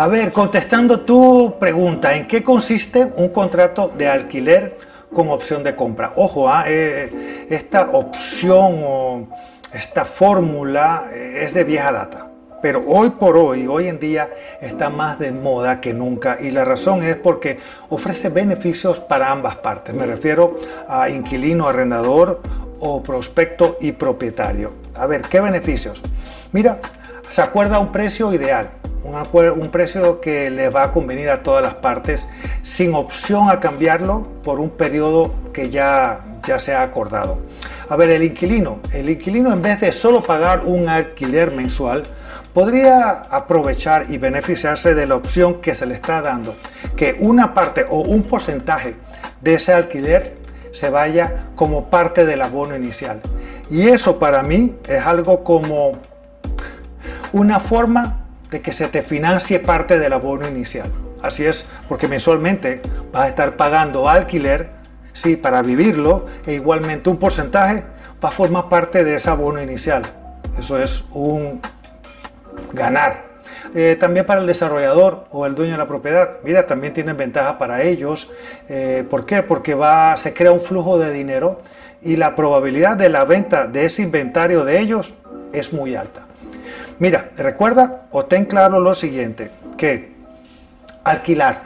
A ver, contestando tu pregunta, ¿en qué consiste un contrato de alquiler con opción de compra? Ojo, ¿ah? eh, esta opción o esta fórmula eh, es de vieja data. Pero hoy por hoy, hoy en día, está más de moda que nunca y la razón es porque ofrece beneficios para ambas partes. Me refiero a inquilino, arrendador o prospecto y propietario. A ver, ¿qué beneficios? Mira, se acuerda un precio ideal, un, precio que le va a convenir a todas las partes sin opción a cambiarlo por un periodo que ya, ya se ha acordado. A ver, el inquilino, el inquilino en vez de solo pagar un alquiler mensual, podría aprovechar y beneficiarse de la opción que se le está dando, que una parte o un porcentaje de ese alquiler se vaya como parte del abono inicial. Y eso para mí es algo como una forma de que se te financie parte del abono inicial. Así es, porque mensualmente vas a estar pagando alquiler, sí, para vivirlo, e igualmente un porcentaje va a formar parte de ese abono inicial. Eso es un ganar. Eh, también para el desarrollador o el dueño de la propiedad, mira, también tienen ventaja para ellos. Eh, ¿Por qué? Porque va, se crea un flujo de dinero y la probabilidad de la venta de ese inventario de ellos es muy alta. Mira, recuerda o ten claro lo siguiente, que alquilar,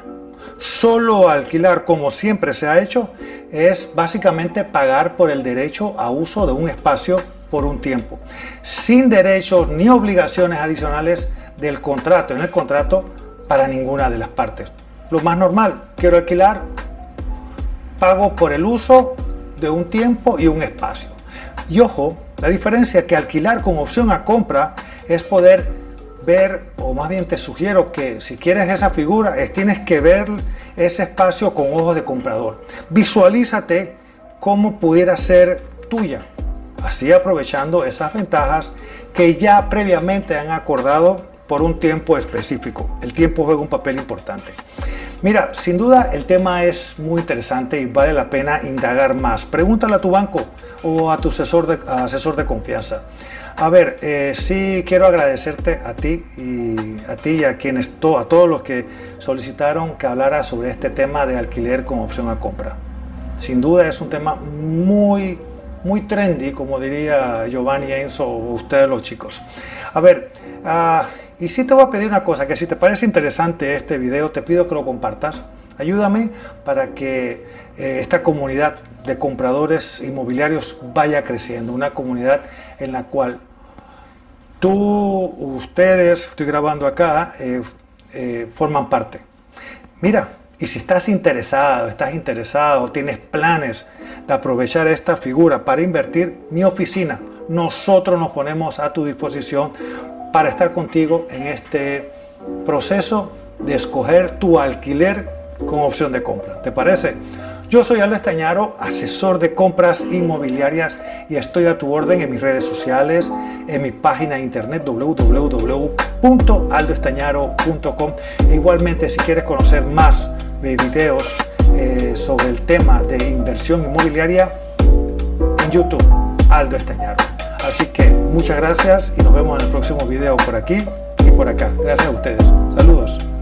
solo alquilar como siempre se ha hecho, es básicamente pagar por el derecho a uso de un espacio por un tiempo, sin derechos ni obligaciones adicionales del contrato, en el contrato para ninguna de las partes. Lo más normal, quiero alquilar, pago por el uso de un tiempo y un espacio. Y ojo, la diferencia que alquilar con opción a compra es poder ver, o más bien te sugiero que si quieres esa figura, es, tienes que ver ese espacio con ojos de comprador. Visualízate cómo pudiera ser tuya así aprovechando esas ventajas que ya previamente han acordado por un tiempo específico. El tiempo juega un papel importante. Mira, sin duda el tema es muy interesante y vale la pena indagar más. Pregúntale a tu banco o a tu asesor de, asesor de confianza. A ver, eh, sí quiero agradecerte a ti y a ti y a quienes, a todos los que solicitaron que hablara sobre este tema de alquiler con opción a compra. Sin duda es un tema muy muy trendy, como diría Giovanni Enzo o ustedes los chicos. A ver, ah, y si te voy a pedir una cosa, que si te parece interesante este video, te pido que lo compartas. Ayúdame para que eh, esta comunidad de compradores inmobiliarios vaya creciendo, una comunidad en la cual tú, ustedes, estoy grabando acá, eh, eh, forman parte. Mira, y si estás interesado, estás interesado, tienes planes de aprovechar esta figura para invertir, mi oficina, nosotros nos ponemos a tu disposición para estar contigo en este proceso de escoger tu alquiler con opción de compra. ¿Te parece? Yo soy Aldo Estañaro, asesor de compras inmobiliarias y estoy a tu orden en mis redes sociales, en mi página de internet www.aldoestañaro.com. E igualmente si quieres conocer más de videos eh, sobre el tema de inversión inmobiliaria en YouTube, Aldo Estañaro. Así que muchas gracias y nos vemos en el próximo video por aquí y por acá. Gracias a ustedes. Saludos.